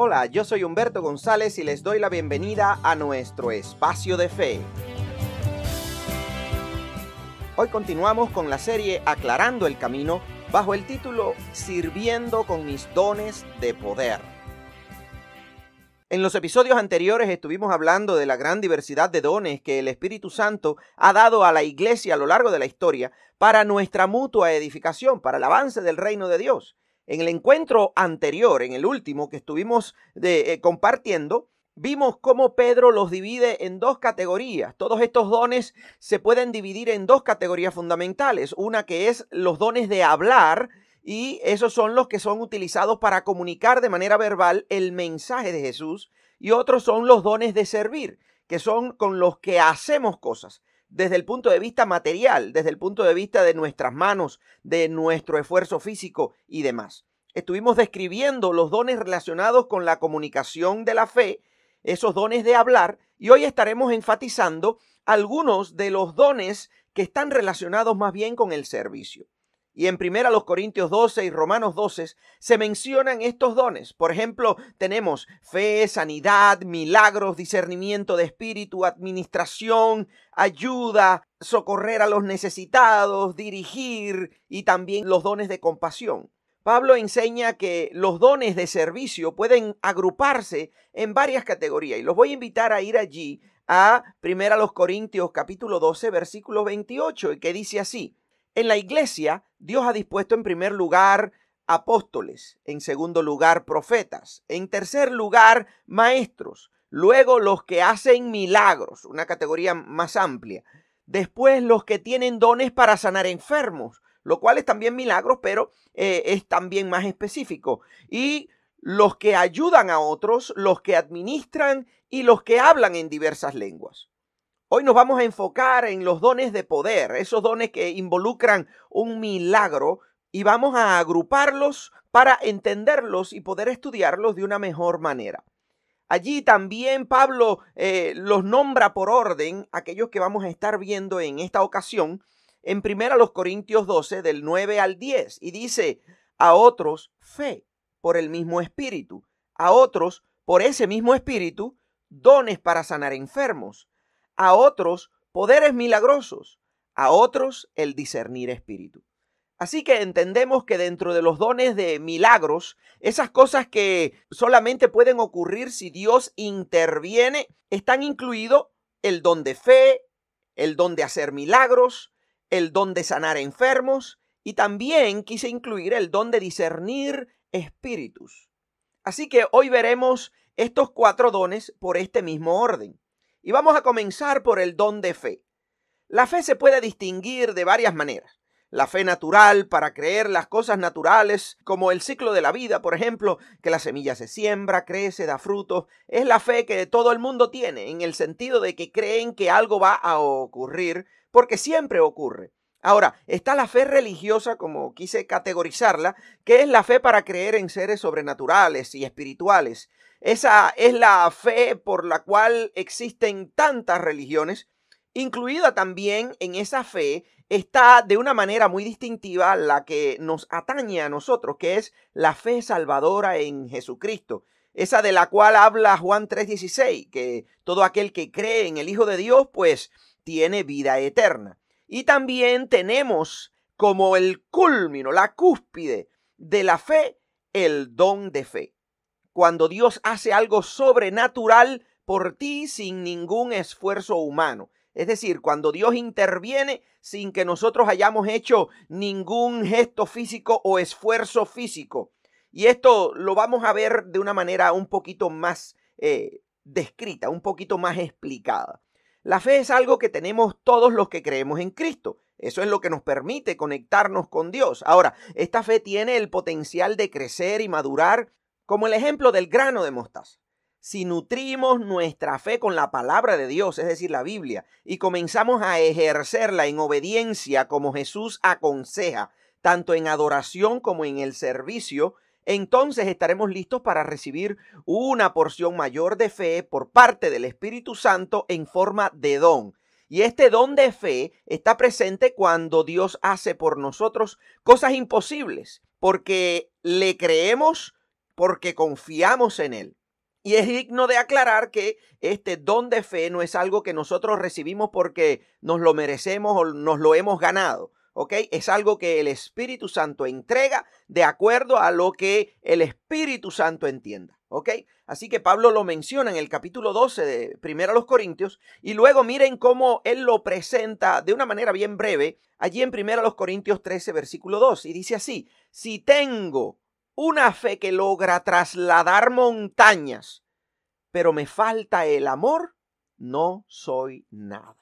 Hola, yo soy Humberto González y les doy la bienvenida a nuestro espacio de fe. Hoy continuamos con la serie Aclarando el Camino bajo el título Sirviendo con mis dones de poder. En los episodios anteriores estuvimos hablando de la gran diversidad de dones que el Espíritu Santo ha dado a la iglesia a lo largo de la historia para nuestra mutua edificación, para el avance del reino de Dios. En el encuentro anterior, en el último que estuvimos eh, compartiendo, vimos cómo Pedro los divide en dos categorías. Todos estos dones se pueden dividir en dos categorías fundamentales. Una que es los dones de hablar y esos son los que son utilizados para comunicar de manera verbal el mensaje de Jesús. Y otros son los dones de servir, que son con los que hacemos cosas desde el punto de vista material, desde el punto de vista de nuestras manos, de nuestro esfuerzo físico y demás. Estuvimos describiendo los dones relacionados con la comunicación de la fe, esos dones de hablar, y hoy estaremos enfatizando algunos de los dones que están relacionados más bien con el servicio. Y en primera los Corintios 12 y Romanos 12 se mencionan estos dones. Por ejemplo, tenemos fe, sanidad, milagros, discernimiento de espíritu, administración, ayuda, socorrer a los necesitados, dirigir y también los dones de compasión. Pablo enseña que los dones de servicio pueden agruparse en varias categorías y los voy a invitar a ir allí a primera los Corintios capítulo 12 versículo 28 que dice así: en la iglesia, Dios ha dispuesto en primer lugar apóstoles, en segundo lugar profetas, en tercer lugar maestros, luego los que hacen milagros, una categoría más amplia, después los que tienen dones para sanar enfermos, lo cual es también milagros, pero eh, es también más específico, y los que ayudan a otros, los que administran y los que hablan en diversas lenguas. Hoy nos vamos a enfocar en los dones de poder, esos dones que involucran un milagro y vamos a agruparlos para entenderlos y poder estudiarlos de una mejor manera. Allí también Pablo eh, los nombra por orden, aquellos que vamos a estar viendo en esta ocasión, en primera los Corintios 12 del 9 al 10 y dice, a otros fe por el mismo espíritu, a otros por ese mismo espíritu dones para sanar enfermos a otros poderes milagrosos, a otros el discernir espíritu. Así que entendemos que dentro de los dones de milagros, esas cosas que solamente pueden ocurrir si Dios interviene, están incluidos el don de fe, el don de hacer milagros, el don de sanar enfermos y también quise incluir el don de discernir espíritus. Así que hoy veremos estos cuatro dones por este mismo orden. Y vamos a comenzar por el don de fe. La fe se puede distinguir de varias maneras. La fe natural para creer las cosas naturales, como el ciclo de la vida, por ejemplo, que la semilla se siembra, crece, da frutos, es la fe que todo el mundo tiene, en el sentido de que creen que algo va a ocurrir, porque siempre ocurre. Ahora, está la fe religiosa, como quise categorizarla, que es la fe para creer en seres sobrenaturales y espirituales. Esa es la fe por la cual existen tantas religiones. Incluida también en esa fe está de una manera muy distintiva la que nos atañe a nosotros, que es la fe salvadora en Jesucristo. Esa de la cual habla Juan 3:16, que todo aquel que cree en el Hijo de Dios, pues tiene vida eterna. Y también tenemos como el culmino, la cúspide de la fe, el don de fe cuando Dios hace algo sobrenatural por ti sin ningún esfuerzo humano. Es decir, cuando Dios interviene sin que nosotros hayamos hecho ningún gesto físico o esfuerzo físico. Y esto lo vamos a ver de una manera un poquito más eh, descrita, un poquito más explicada. La fe es algo que tenemos todos los que creemos en Cristo. Eso es lo que nos permite conectarnos con Dios. Ahora, esta fe tiene el potencial de crecer y madurar como el ejemplo del grano de mostaza. Si nutrimos nuestra fe con la palabra de Dios, es decir, la Biblia, y comenzamos a ejercerla en obediencia como Jesús aconseja, tanto en adoración como en el servicio, entonces estaremos listos para recibir una porción mayor de fe por parte del Espíritu Santo en forma de don. Y este don de fe está presente cuando Dios hace por nosotros cosas imposibles, porque le creemos porque confiamos en Él. Y es digno de aclarar que este don de fe no es algo que nosotros recibimos porque nos lo merecemos o nos lo hemos ganado. ¿ok? Es algo que el Espíritu Santo entrega de acuerdo a lo que el Espíritu Santo entienda, ¿ok? Así que Pablo lo menciona en el capítulo 12 de Primera los Corintios y luego miren cómo él lo presenta de una manera bien breve allí en Primera los Corintios 13 versículo 2 y dice así, si tengo una fe que logra trasladar montañas, pero me falta el amor, no soy nada.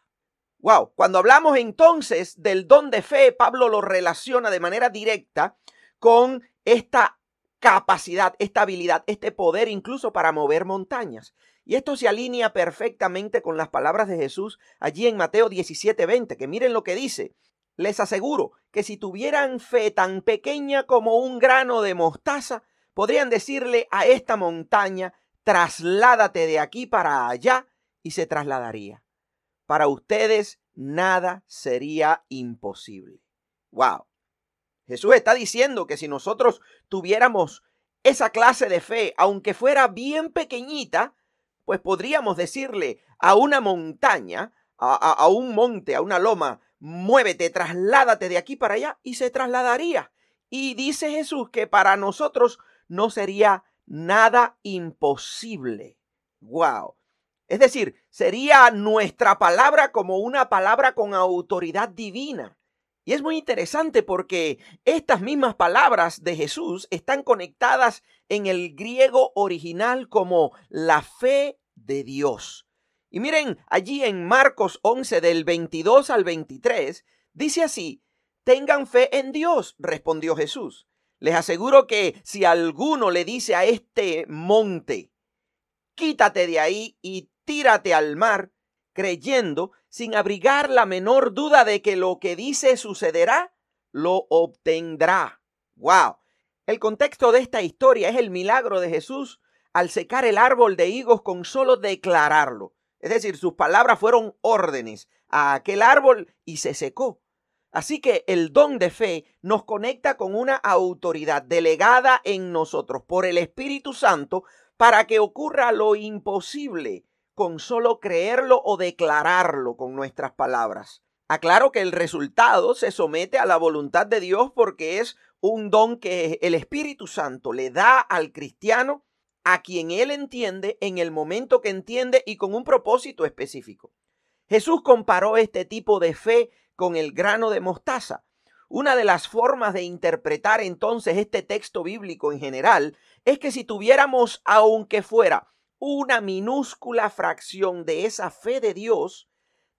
Wow, cuando hablamos entonces del don de fe, Pablo lo relaciona de manera directa con esta capacidad, esta habilidad, este poder incluso para mover montañas. Y esto se alinea perfectamente con las palabras de Jesús allí en Mateo 17:20, que miren lo que dice. Les aseguro que si tuvieran fe tan pequeña como un grano de mostaza, podrían decirle a esta montaña, trasládate de aquí para allá, y se trasladaría para ustedes nada sería imposible. Wow. Jesús está diciendo que si nosotros tuviéramos esa clase de fe, aunque fuera bien pequeñita, pues podríamos decirle a una montaña, a, un monte, a una loma, muévete, trasládate de aquí para allá y se trasladaría. Y dice Jesús que para nosotros no sería nada imposible. Wow. Es decir, sería nuestra palabra como una palabra con autoridad divina. Y es muy interesante porque estas mismas palabras de Jesús están conectadas en el griego original como la fe de Dios. Y miren, allí en Marcos 11 del 22 al 23, dice así, tengan fe en Dios, respondió Jesús. Les aseguro que si alguno le dice a este monte, quítate de ahí y tírate al mar, creyendo, sin abrigar la menor duda de que lo que dice sucederá, lo obtendrá. ¡Wow! El contexto de esta historia es el milagro de Jesús al secar el árbol de higos con solo declararlo. Es decir, sus palabras fueron órdenes a aquel árbol y se secó. Así que el don de fe nos conecta con una autoridad delegada en nosotros por el Espíritu Santo para que ocurra lo imposible con solo creerlo o declararlo con nuestras palabras. Aclaro que el resultado se somete a la voluntad de Dios porque es un don que el Espíritu Santo le da al cristiano a quien él entiende en el momento que entiende y con un propósito específico. Jesús comparó este tipo de fe con el grano de mostaza. Una de las formas de interpretar entonces este texto bíblico en general es que si tuviéramos, aunque fuera una minúscula fracción de esa fe de Dios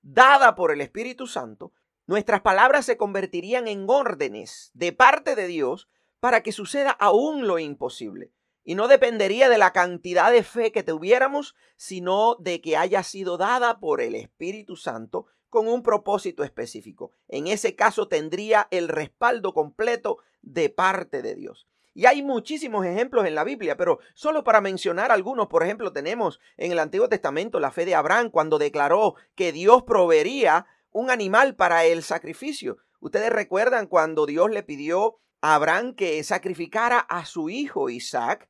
dada por el Espíritu Santo, nuestras palabras se convertirían en órdenes de parte de Dios para que suceda aún lo imposible. Y no dependería de la cantidad de fe que tuviéramos, sino de que haya sido dada por el Espíritu Santo con un propósito específico. En ese caso tendría el respaldo completo de parte de Dios. Y hay muchísimos ejemplos en la Biblia, pero solo para mencionar algunos, por ejemplo, tenemos en el Antiguo Testamento la fe de Abraham cuando declaró que Dios proveería un animal para el sacrificio. Ustedes recuerdan cuando Dios le pidió a Abraham que sacrificara a su hijo Isaac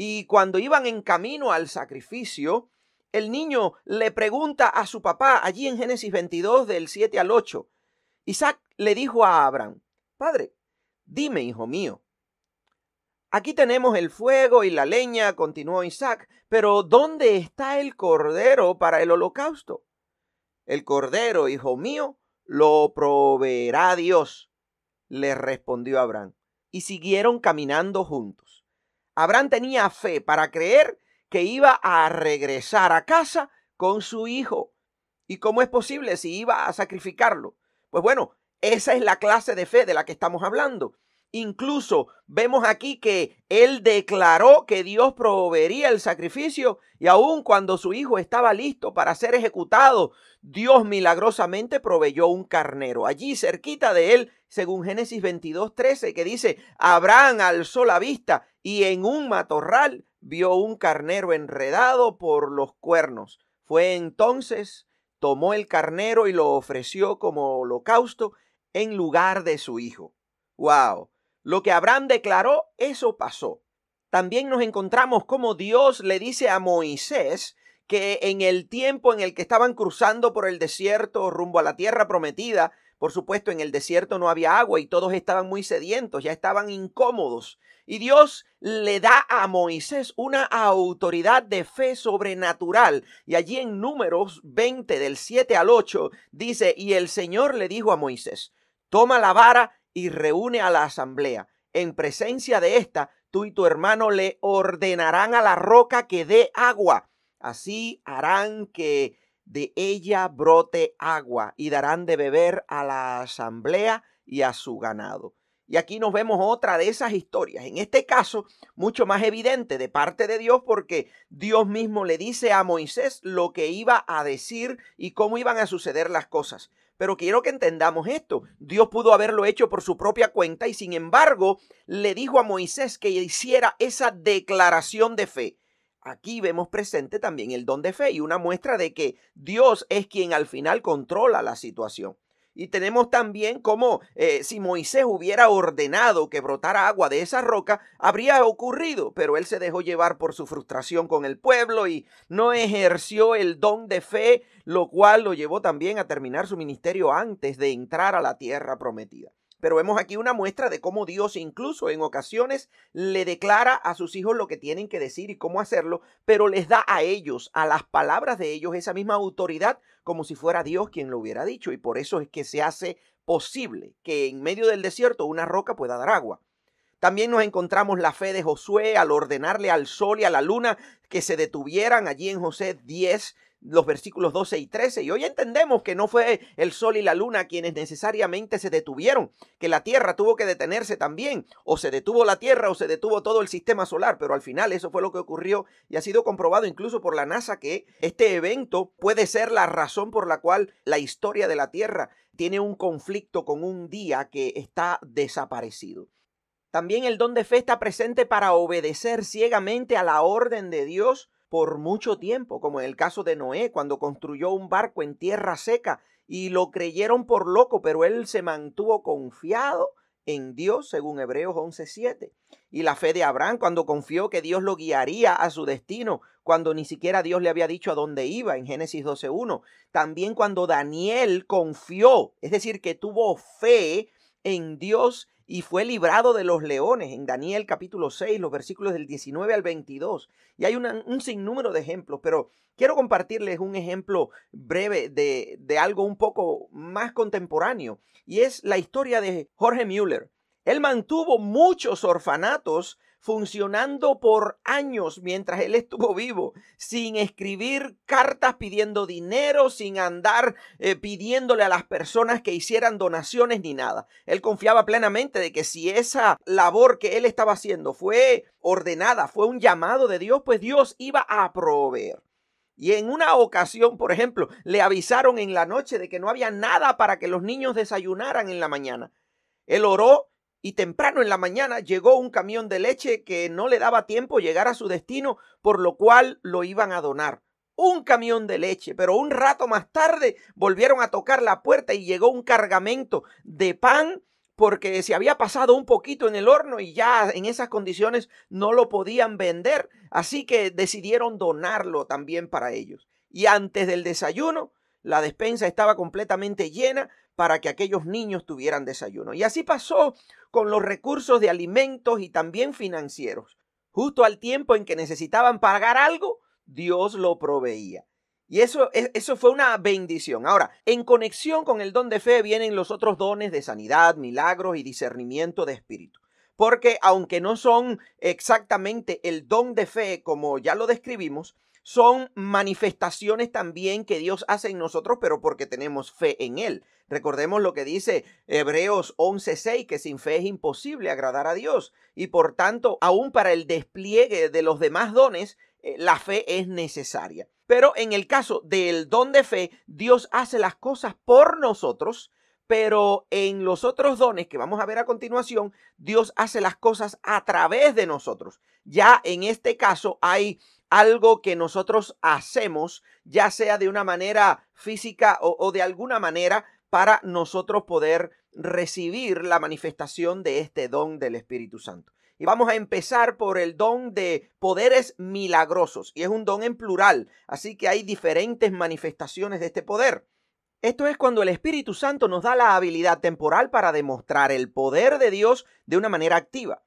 y cuando iban en camino al sacrificio, el niño le pregunta a su papá allí en Génesis 22 del 7 al 8. Isaac le dijo a Abraham, Padre, dime, hijo mío, Aquí tenemos el fuego y la leña, continuó Isaac, pero ¿dónde está el cordero para el holocausto? El cordero, hijo mío, lo proveerá Dios, le respondió Abraham. Y siguieron caminando juntos. Abraham tenía fe para creer que iba a regresar a casa con su hijo. ¿Y cómo es posible si iba a sacrificarlo? Pues bueno, esa es la clase de fe de la que estamos hablando. Incluso vemos aquí que él declaró que Dios proveería el sacrificio y aun cuando su hijo estaba listo para ser ejecutado, Dios milagrosamente proveyó un carnero. Allí cerquita de él, según Génesis 22, 13, que dice, Abraham alzó la vista y en un matorral vio un carnero enredado por los cuernos. Fue entonces, tomó el carnero y lo ofreció como holocausto en lugar de su hijo. ¡Wow! Lo que Abraham declaró, eso pasó. también nos encontramos como Dios le dice a Moisés que en el tiempo en el que estaban cruzando por el desierto rumbo a la tierra prometida, por supuesto en el desierto no había agua y todos estaban muy sedientos, ya estaban incómodos. Y Dios le da a Moisés una autoridad de fe sobrenatural. Y allí en números 20 del 7 al 8 dice, y el Señor le dijo a Moisés, toma la vara y reúne a la asamblea. En presencia de esta, tú y tu hermano le ordenarán a la roca que dé agua Así harán que de ella brote agua y darán de beber a la asamblea y a su ganado. Y aquí nos vemos otra de esas historias, en este caso mucho más evidente de parte de Dios porque Dios mismo le dice a Moisés lo que iba a decir y cómo iban a suceder las cosas. Pero quiero que entendamos esto. Dios pudo haberlo hecho por su propia cuenta y sin embargo le dijo a Moisés que hiciera esa declaración de fe. Aquí vemos presente también el don de fe y una muestra de que Dios es quien al final controla la situación. Y tenemos también como eh, si Moisés hubiera ordenado que brotara agua de esa roca, habría ocurrido, pero él se dejó llevar por su frustración con el pueblo y no ejerció el don de fe, lo cual lo llevó también a terminar su ministerio antes de entrar a la tierra prometida. Pero vemos aquí una muestra de cómo Dios incluso en ocasiones le declara a sus hijos lo que tienen que decir y cómo hacerlo, pero les da a ellos, a las palabras de ellos, esa misma autoridad como si fuera Dios quien lo hubiera dicho. Y por eso es que se hace posible que en medio del desierto una roca pueda dar agua. También nos encontramos la fe de Josué al ordenarle al sol y a la luna que se detuvieran allí en José 10, los versículos 12 y 13. Y hoy entendemos que no fue el sol y la luna quienes necesariamente se detuvieron, que la Tierra tuvo que detenerse también, o se detuvo la Tierra o se detuvo todo el sistema solar, pero al final eso fue lo que ocurrió y ha sido comprobado incluso por la NASA que este evento puede ser la razón por la cual la historia de la Tierra tiene un conflicto con un día que está desaparecido. También el don de fe está presente para obedecer ciegamente a la orden de Dios por mucho tiempo, como en el caso de Noé, cuando construyó un barco en tierra seca y lo creyeron por loco, pero él se mantuvo confiado en Dios, según Hebreos 11:7. Y la fe de Abraham, cuando confió que Dios lo guiaría a su destino, cuando ni siquiera Dios le había dicho a dónde iba, en Génesis 12:1. También cuando Daniel confió, es decir, que tuvo fe en Dios y fue librado de los leones en Daniel capítulo 6, los versículos del 19 al 22. Y hay un sinnúmero de ejemplos, pero quiero compartirles un ejemplo breve de, de algo un poco más contemporáneo, y es la historia de Jorge Müller. Él mantuvo muchos orfanatos funcionando por años mientras él estuvo vivo, sin escribir cartas pidiendo dinero, sin andar eh, pidiéndole a las personas que hicieran donaciones ni nada. Él confiaba plenamente de que si esa labor que él estaba haciendo fue ordenada, fue un llamado de Dios, pues Dios iba a proveer. Y en una ocasión, por ejemplo, le avisaron en la noche de que no había nada para que los niños desayunaran en la mañana. Él oró y temprano en la mañana llegó un camión de leche que no le daba tiempo llegar a su destino, por lo cual lo iban a donar. Un camión de leche, pero un rato más tarde volvieron a tocar la puerta y llegó un cargamento de pan porque se había pasado un poquito en el horno y ya en esas condiciones no lo podían vender, así que decidieron donarlo también para ellos. Y antes del desayuno, la despensa estaba completamente llena para que aquellos niños tuvieran desayuno. Y así pasó con los recursos de alimentos y también financieros. Justo al tiempo en que necesitaban pagar algo, Dios lo proveía. Y eso, eso fue una bendición. Ahora, en conexión con el don de fe vienen los otros dones de sanidad, milagros y discernimiento de espíritu. Porque aunque no son exactamente el don de fe como ya lo describimos, son manifestaciones también que Dios hace en nosotros, pero porque tenemos fe en Él. Recordemos lo que dice Hebreos 11:6, que sin fe es imposible agradar a Dios. Y por tanto, aún para el despliegue de los demás dones, eh, la fe es necesaria. Pero en el caso del don de fe, Dios hace las cosas por nosotros, pero en los otros dones que vamos a ver a continuación, Dios hace las cosas a través de nosotros. Ya en este caso hay algo que nosotros hacemos, ya sea de una manera física o, de alguna manera, para nosotros poder recibir la manifestación de este don del Espíritu Santo. Y vamos a empezar por el don de poderes milagrosos. Y es un don en plural, así que hay diferentes manifestaciones de este poder. Esto es cuando el Espíritu Santo nos da la habilidad temporal para demostrar el poder de Dios de una manera activa.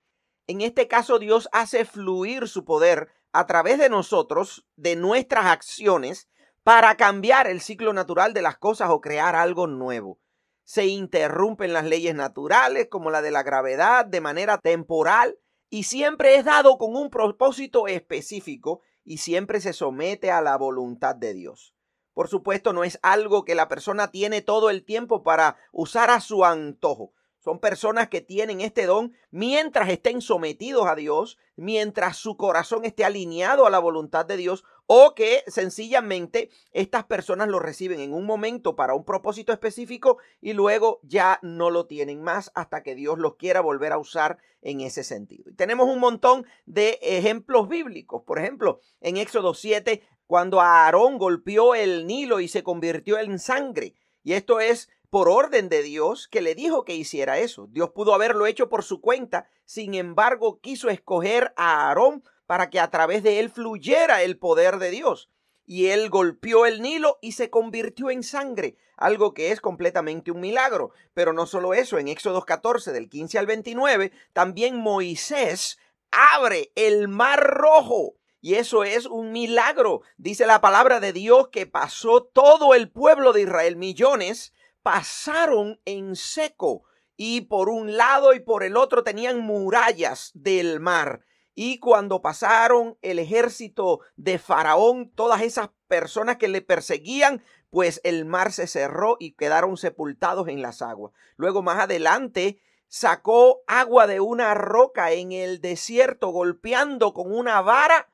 En este caso, Dios hace fluir su poder a través de nosotros, de nuestras acciones, para cambiar el ciclo natural de las cosas o crear algo nuevo. Se interrumpen las leyes naturales, como la de la gravedad, de manera temporal, y siempre es dado con un propósito específico y siempre se somete a la voluntad de Dios. Por supuesto, no es algo que la persona tiene todo el tiempo para usar a su antojo. Son personas que tienen este don mientras estén sometidos a Dios, mientras su corazón esté alineado a la voluntad de Dios o que sencillamente estas personas lo reciben en un momento para un propósito específico y luego ya no lo tienen más hasta que Dios los quiera volver a usar en ese sentido. Y tenemos un montón de ejemplos bíblicos. Por ejemplo, en Éxodo 7 cuando Aarón golpeó el Nilo y se convirtió en sangre. Y esto es por orden de Dios que le dijo que hiciera eso. Dios pudo haberlo hecho por su cuenta, sin embargo quiso escoger a Aarón para que a través de él fluyera el poder de Dios. Y él golpeó el Nilo y se convirtió en sangre, algo que es completamente un milagro. Pero no solo eso, en Éxodo 14 del 15 al 29, también Moisés abre el mar rojo y eso es un milagro. Dice la palabra de Dios que pasó todo el pueblo de Israel, millones, pasaron en seco. Y por un lado y por el otro tenían murallas del mar. Y cuando pasaron el ejército de Faraón, todas esas personas que le perseguían, pues el mar se cerró y quedaron sepultados en las aguas. Luego más adelante sacó agua de una roca en el desierto, golpeando con una vara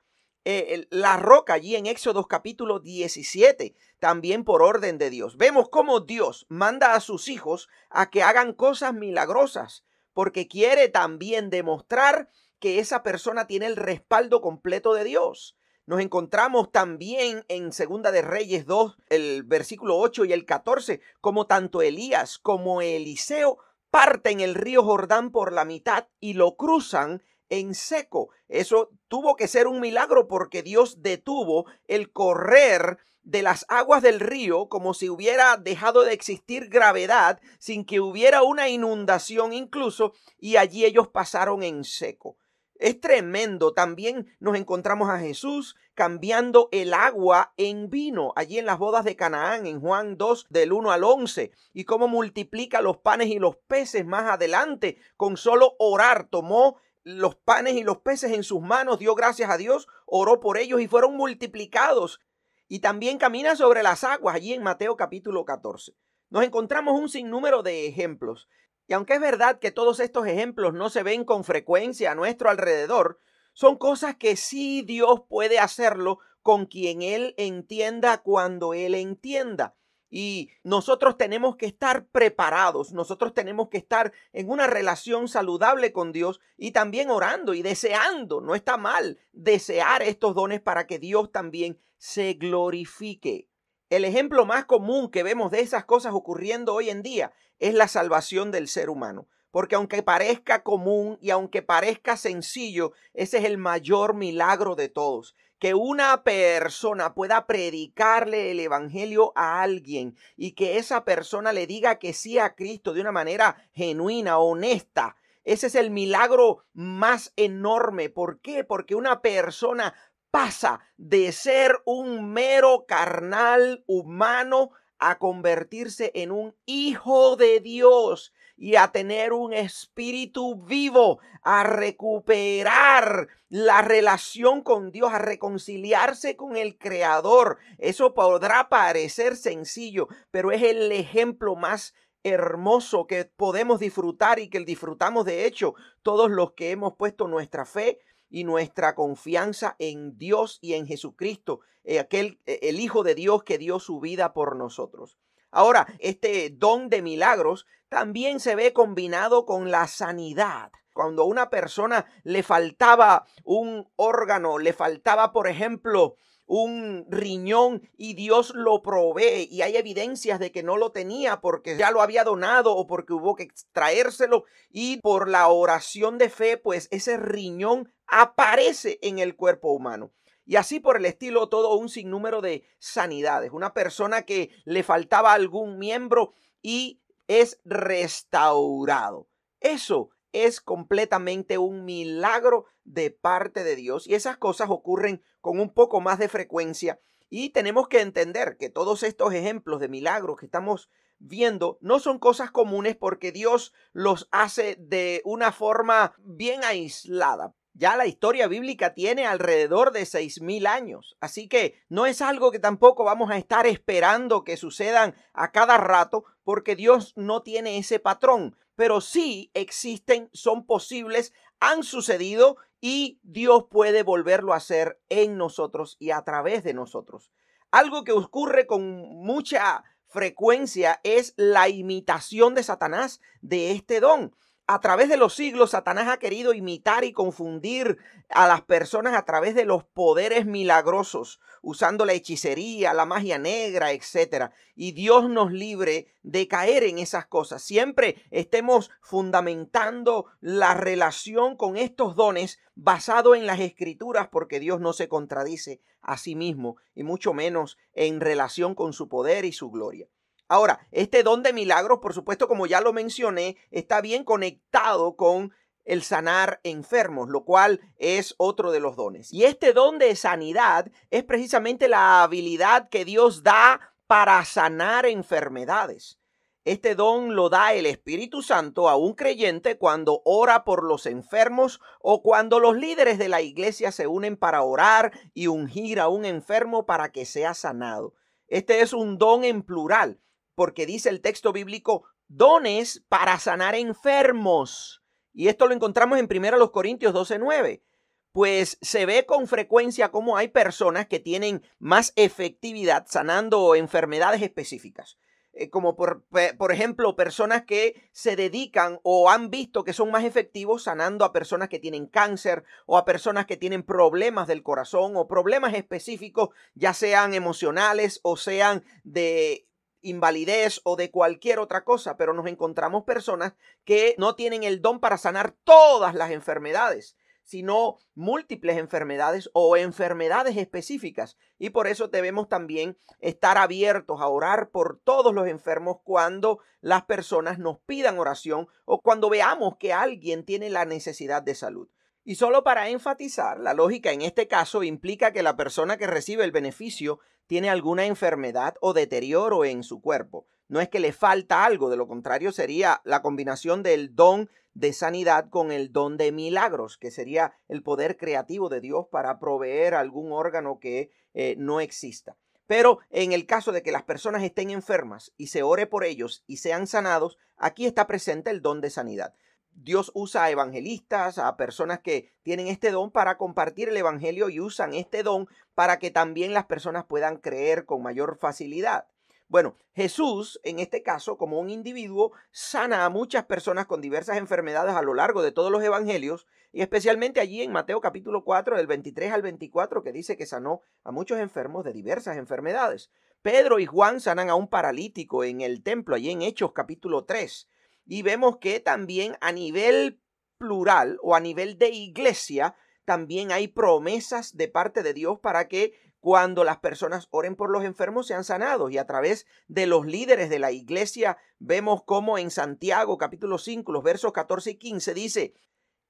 eh, la roca allí en Éxodo capítulo 17, también por orden de Dios. Vemos cómo Dios manda a sus hijos a que hagan cosas milagrosas, porque quiere también demostrar que esa persona tiene el respaldo completo de Dios. Nos encontramos también en Segunda de Reyes 2, el versículo 8 y el 14, como tanto Elías como Eliseo parten el río Jordán por la mitad y lo cruzan en seco. Eso tuvo que ser un milagro porque Dios detuvo el correr de las aguas del río como si hubiera dejado de existir gravedad sin que hubiera una inundación incluso y allí ellos pasaron en seco. Es tremendo. También nos encontramos a Jesús cambiando el agua en vino allí en las bodas de Canaán, en Juan 2 del 1 al 11, y cómo multiplica los panes y los peces más adelante con solo orar. Tomó los panes y los peces en sus manos, dio gracias a Dios, oró por ellos y fueron multiplicados. Y también camina sobre las aguas allí en Mateo capítulo 14. Nos encontramos un sinnúmero de ejemplos. Y aunque es verdad que todos estos ejemplos no se ven con frecuencia a nuestro alrededor, son cosas que sí Dios puede hacerlo con quien Él entienda cuando Él entienda. Y nosotros tenemos que estar preparados, nosotros tenemos que estar en una relación saludable con Dios y también orando y deseando, no está mal desear estos dones para que Dios también se glorifique. El ejemplo más común que vemos de esas cosas ocurriendo hoy en día es la salvación del ser humano. Porque aunque parezca común y aunque parezca sencillo, ese es el mayor milagro de todos que una persona pueda predicarle el Evangelio a alguien y que esa persona le diga que sí a Cristo de una manera genuina, honesta. Ese es el milagro más enorme. ¿Por qué? Porque una persona pasa de ser un mero carnal humano a convertirse en un hijo de Dios y a tener un espíritu vivo, a recuperar la relación con Dios, a reconciliarse con el Creador. Eso podrá parecer sencillo, pero es el ejemplo más hermoso que podemos disfrutar y que disfrutamos de hecho todos los que hemos puesto nuestra fe y nuestra confianza en Dios y en Jesucristo, eh, aquel eh, el Hijo de Dios que dio su vida por nosotros. Ahora, este don de milagros también se ve combinado con la sanidad. cuando a una persona le faltaba un órgano, le faltaba, por ejemplo, un riñón y Dios lo provee y hay evidencias de que no lo tenía porque ya lo había donado o porque hubo que extraérselo y por la oración de fe pues ese riñón aparece en el cuerpo humano. Y así por el estilo todo un sinnúmero de sanidades. Una persona que le faltaba algún miembro y es restaurado. Eso es completamente un milagro de parte de Dios y esas cosas ocurren con un poco más de frecuencia y tenemos que entender que todos estos ejemplos de milagros que estamos viendo no son cosas comunes porque Dios los hace de una forma bien aislada. Ya la historia bíblica tiene alrededor de seis mil años, así que no es algo que tampoco vamos a estar esperando que sucedan a cada rato, porque Dios no tiene ese patrón, pero sí existen, son posibles, han sucedido y Dios puede volverlo a hacer en nosotros y a través de nosotros. Algo que ocurre con mucha frecuencia es la imitación de Satanás de este don a través de los siglos, Satanás ha querido imitar y confundir a las personas a través de los poderes milagrosos, usando la hechicería, la magia negra, etc. Y Dios nos libre de caer en esas cosas. Siempre estemos fundamentando la relación con estos dones basado en las escrituras, porque Dios no se contradice a sí mismo, y mucho menos en relación con su poder y su gloria. Ahora, este don de milagros, por supuesto, como ya lo mencioné, está bien conectado con el sanar enfermos, lo cual es otro de los dones. Y este don de sanidad es precisamente la habilidad que Dios da para sanar enfermedades. Este don lo da el Espíritu Santo a un creyente cuando ora por los enfermos o cuando los líderes de la iglesia se unen para orar y ungir a un enfermo para que sea sanado. Este es un don en plural porque dice el texto bíblico, dones para sanar enfermos. Y esto lo encontramos en 1 Corintios 12:9. Pues se ve con frecuencia cómo hay personas que tienen más efectividad sanando enfermedades específicas. Eh, como por, por ejemplo personas que se dedican o han visto que son más efectivos sanando a personas que tienen cáncer o a personas que tienen problemas del corazón o problemas específicos, ya sean emocionales o sean de invalidez o de cualquier otra cosa, pero nos encontramos personas que no tienen el don para sanar todas las enfermedades, sino múltiples enfermedades o enfermedades específicas. Y por eso debemos también estar abiertos a orar por todos los enfermos cuando las personas nos pidan oración o cuando veamos que alguien tiene la necesidad de salud. Y solo para enfatizar, la lógica en este caso implica que la persona que recibe el beneficio tiene alguna enfermedad o deterioro en su cuerpo. No es que le falta algo, de lo contrario sería la combinación del don de sanidad con el don de milagros, que sería el poder creativo de Dios para proveer algún órgano que eh, no exista. Pero en el caso de que las personas estén enfermas y se ore por ellos y sean sanados, aquí está presente el don de sanidad. Dios usa a evangelistas, a personas que tienen este don para compartir el evangelio y usan este don para que también las personas puedan creer con mayor facilidad. Bueno, Jesús, en este caso, como un individuo, sana a muchas personas con diversas enfermedades a lo largo de todos los evangelios, y especialmente allí en Mateo capítulo 4, del 23 al 24, que dice que sanó a muchos enfermos de diversas enfermedades. Pedro y Juan sanan a un paralítico en el templo, allí en Hechos capítulo 3 y vemos que también a nivel plural o a nivel de iglesia, también hay promesas de parte de Dios para que cuando las personas oren por los enfermos sean sanados. Y a través de los líderes de la iglesia vemos como en Santiago capítulo 5, los versos 14 y 15 dice,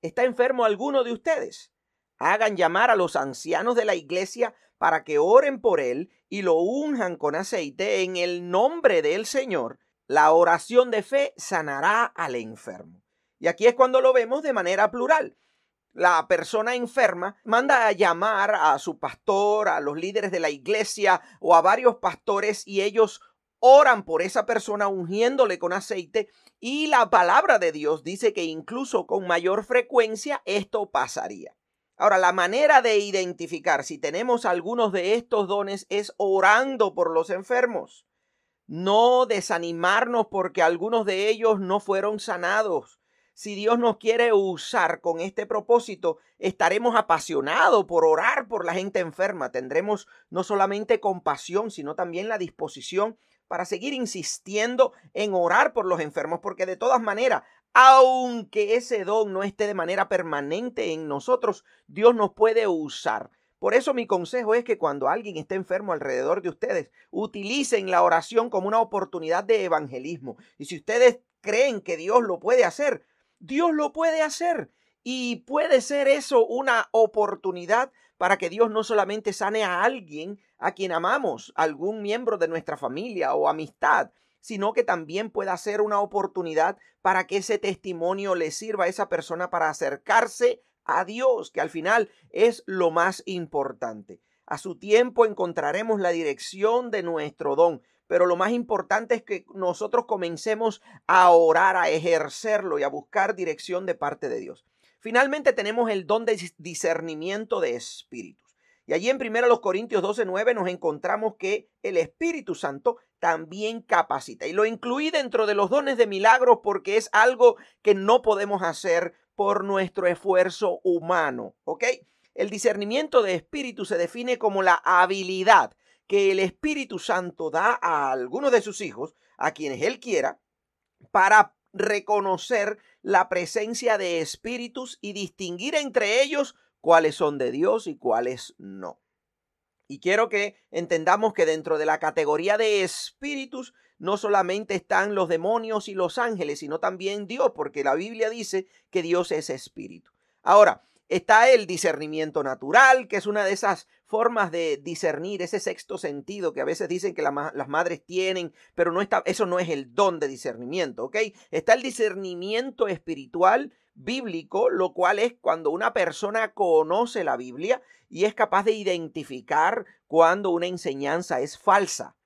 ¿está enfermo alguno de ustedes? Hagan llamar a los ancianos de la iglesia para que oren por él y lo unjan con aceite en el nombre del Señor la oración de fe sanará al enfermo. Y aquí es cuando lo vemos de manera plural. La persona enferma manda a llamar a su pastor, a los líderes de la iglesia o a varios pastores y ellos oran por esa persona ungiéndole con aceite y la palabra de Dios dice que incluso con mayor frecuencia esto pasaría. Ahora, la manera de identificar si tenemos algunos de estos dones es orando por los enfermos no desanimarnos porque algunos de ellos no fueron sanados, si Dios nos quiere usar con este propósito, estaremos apasionados por orar por la gente enferma. Tendremos no solamente compasión, sino también la disposición para seguir insistiendo en orar por los enfermos, porque de todas maneras, aunque ese don no esté de manera permanente en nosotros, Dios nos puede usar. Por eso mi consejo es que cuando alguien esté enfermo alrededor de ustedes, utilicen la oración como una oportunidad de evangelismo. Y si ustedes creen que Dios lo puede hacer, Dios lo puede hacer. Y puede ser eso una oportunidad para que Dios no solamente sane a alguien a quien amamos, algún miembro de nuestra familia o amistad, sino que también pueda ser una oportunidad para que ese testimonio le sirva a esa persona para acercarse a Dios, que al final es lo más importante. A su tiempo encontraremos la dirección de nuestro don, pero lo más importante es que nosotros comencemos a orar, a ejercerlo y a buscar dirección de parte de Dios. Finalmente tenemos el don de discernimiento de espíritus. Y allí en 1 Corintios 12, 9 nos encontramos que el Espíritu Santo también capacita. Y lo incluí dentro de los dones de milagros porque es algo que no podemos hacer por nuestro esfuerzo humano. ¿Ok? El discernimiento de espíritu se define como la habilidad que el Espíritu Santo da a algunos de sus hijos, a quienes Él quiera, para reconocer la presencia de espíritus y distinguir entre ellos cuáles son de Dios y cuáles no. Y quiero que entendamos que dentro de la categoría de espíritus no solamente están los demonios y los ángeles, sino también Dios, porque la Biblia dice que Dios es espíritu. Ahora, Está el discernimiento natural, que es una de esas formas de discernir, ese sexto sentido que a veces dicen que las madres tienen, pero no está, eso no es el don de discernimiento, ¿ok? Está el discernimiento espiritual bíblico, lo cual es cuando una persona conoce la Biblia y es capaz de identificar cuando una enseñanza es falsa.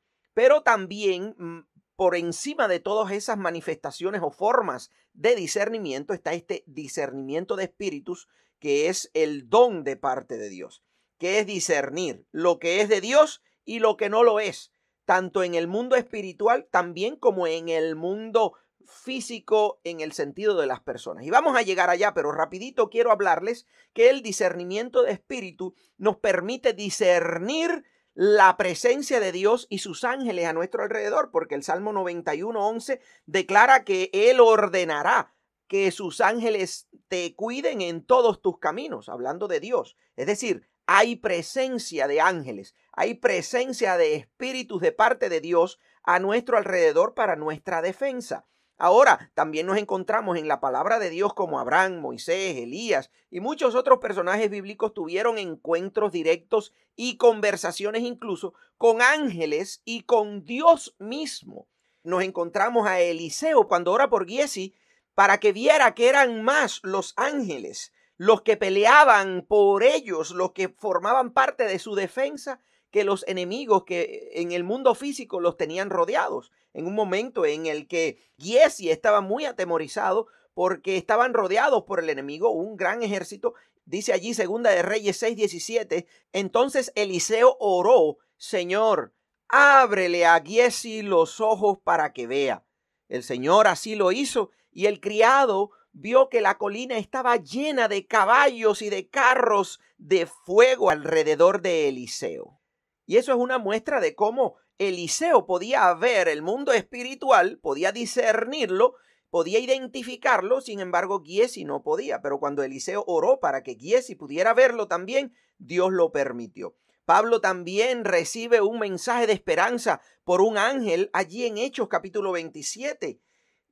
Pero también mm, por encima de todas esas manifestaciones o formas de discernimiento está este discernimiento de espíritus que es el don de parte de Dios, que es discernir lo que es de Dios y lo que no lo es, tanto en el mundo espiritual también como en el mundo físico en el sentido de las personas. Y vamos a llegar allá, pero rapidito quiero hablarles que el discernimiento de espíritu nos permite discernir la presencia de Dios y sus ángeles a nuestro alrededor, porque el Salmo 91.11 declara que Él ordenará que sus ángeles te cuiden en todos tus caminos, hablando de Dios. Es decir, hay presencia de ángeles, hay presencia de espíritus de parte de Dios a nuestro alrededor para nuestra defensa. Ahora, también nos encontramos en la palabra de Dios como Abraham, Moisés, Elías y muchos otros personajes bíblicos tuvieron encuentros directos y conversaciones incluso con ángeles y con Dios mismo. Nos encontramos a Eliseo cuando ora por Giesi para que viera que eran más los ángeles los que peleaban por ellos, los que formaban parte de su defensa, que los enemigos que en el mundo físico los tenían rodeados. En un momento en el que Giesi estaba muy atemorizado porque estaban rodeados por el enemigo, un gran ejército. Dice allí Segunda de Reyes 6:17, entonces Eliseo oró, Señor, ábrele a Giesi los ojos para que vea. El Señor así lo hizo y el criado vio que la colina estaba llena de caballos y de carros de fuego alrededor de Eliseo. Y eso es una muestra de cómo Eliseo podía ver el mundo espiritual, podía discernirlo, podía identificarlo, sin embargo Giesi no podía, pero cuando Eliseo oró para que Giesi pudiera verlo también, Dios lo permitió. Pablo también recibe un mensaje de esperanza por un ángel allí en Hechos capítulo 27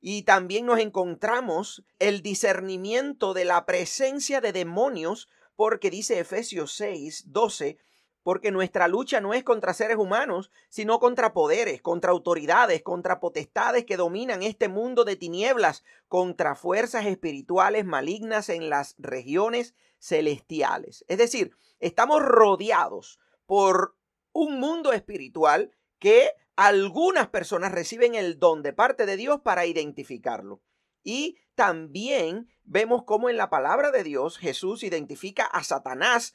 y también nos encontramos el discernimiento de la presencia de demonios, porque dice Efesios 6, 12, porque nuestra lucha no es contra seres humanos, sino contra poderes, contra autoridades, contra potestades que dominan este mundo de tinieblas, contra fuerzas espirituales malignas en las regiones celestiales. Es decir, estamos rodeados por un mundo espiritual que algunas personas reciben el don de parte de Dios para identificarlo. Y también vemos cómo en la palabra de Dios Jesús identifica a Satanás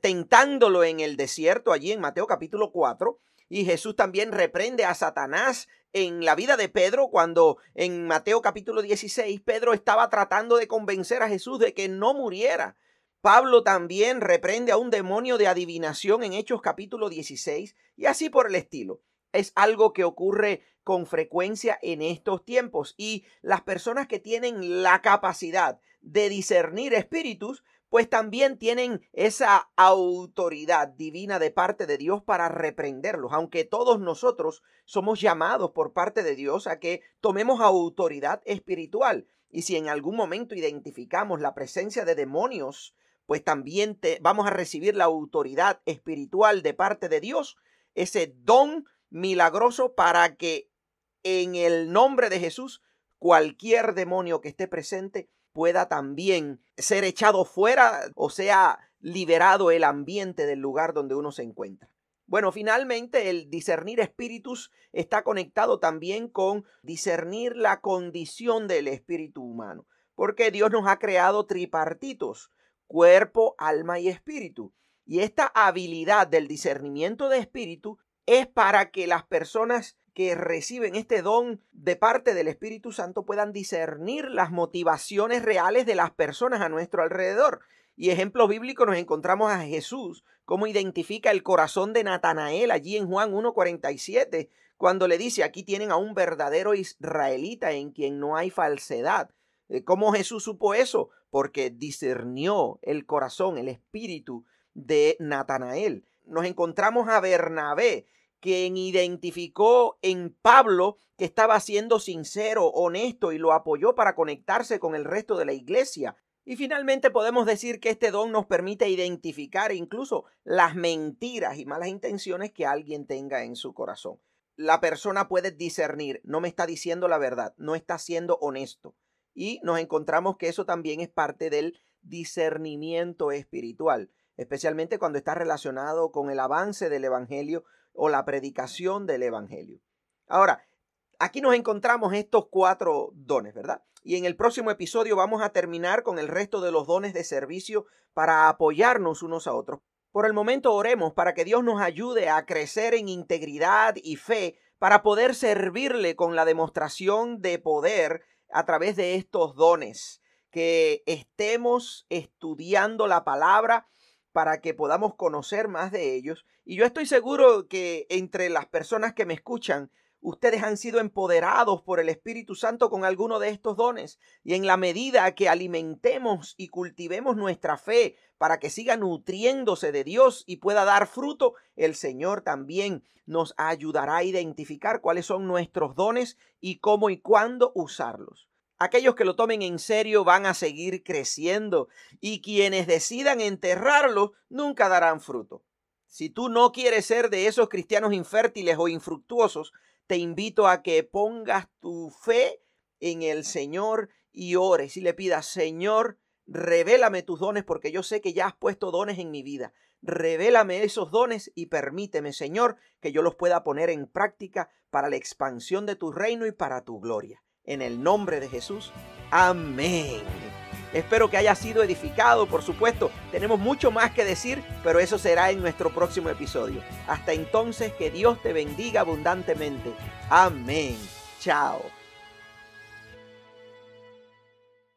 tentándolo en el desierto, allí en Mateo capítulo 4. Y Jesús también reprende a Satanás en la vida de Pedro cuando en Mateo capítulo 16 Pedro estaba tratando de convencer a Jesús de que no muriera. Pablo también reprende a un demonio de adivinación en Hechos capítulo 16 y así por el estilo. Es algo que ocurre con frecuencia en estos tiempos y las personas que tienen la capacidad de discernir espíritus pues también tienen esa autoridad divina de parte de Dios para reprenderlos, aunque todos nosotros somos llamados por parte de Dios a que tomemos autoridad espiritual. Y si en algún momento identificamos la presencia de demonios, pues también te, vamos a recibir la autoridad espiritual de parte de Dios, ese don milagroso para que en el nombre de Jesús cualquier demonio que esté presente pueda también ser echado fuera o sea liberado el ambiente del lugar donde uno se encuentra. Bueno, finalmente el discernir espíritus está conectado también con discernir la condición del espíritu humano, porque Dios nos ha creado tripartitos, cuerpo, alma y espíritu. Y esta habilidad del discernimiento de espíritu es para que las personas que reciben este don de parte del Espíritu Santo puedan discernir las motivaciones reales de las personas a nuestro alrededor. Y ejemplo bíblico nos encontramos a Jesús, cómo identifica el corazón de Natanael allí en Juan 1.47, cuando le dice, aquí tienen a un verdadero israelita en quien no hay falsedad. Eh, ¿Cómo Jesús supo eso? Porque discernió el corazón, el espíritu de Natanael. Nos encontramos a Bernabé, quien identificó en Pablo que estaba siendo sincero, honesto y lo apoyó para conectarse con el resto de la iglesia. Y finalmente podemos decir que este don nos permite identificar incluso las mentiras y malas intenciones que alguien tenga en su corazón. La persona puede discernir, no me está diciendo la verdad, no está siendo honesto. Y nos encontramos que eso también es parte del discernimiento espiritual, especialmente cuando está relacionado con el avance del Evangelio o la predicación del Evangelio. Ahora, aquí nos encontramos estos cuatro dones, ¿verdad? Y en el próximo episodio vamos a terminar con el resto de los dones de servicio para apoyarnos unos a otros. Por el momento oremos para que Dios nos ayude a crecer en integridad y fe para poder servirle con la demostración de poder a través de estos dones, que estemos estudiando la palabra para que podamos conocer más de ellos. Y yo estoy seguro que entre las personas que me escuchan, ustedes han sido empoderados por el Espíritu Santo con alguno de estos dones. Y en la medida que alimentemos y cultivemos nuestra fe para que siga nutriéndose de Dios y pueda dar fruto, el Señor también nos ayudará a identificar cuáles son nuestros dones y cómo y cuándo usarlos. Aquellos que lo tomen en serio van a seguir creciendo y quienes decidan enterrarlo nunca darán fruto. Si tú no quieres ser de esos cristianos infértiles o infructuosos, te invito a que pongas tu fe en el Señor y ores y le pidas, Señor, revélame tus dones porque yo sé que ya has puesto dones en mi vida. Revélame esos dones y permíteme, Señor, que yo los pueda poner en práctica para la expansión de tu reino y para tu gloria en el nombre de Jesús. Amén. Espero que haya sido edificado, por supuesto. Tenemos mucho más que decir, pero eso será en nuestro próximo episodio. Hasta entonces, que Dios te bendiga abundantemente. Amén. Chao.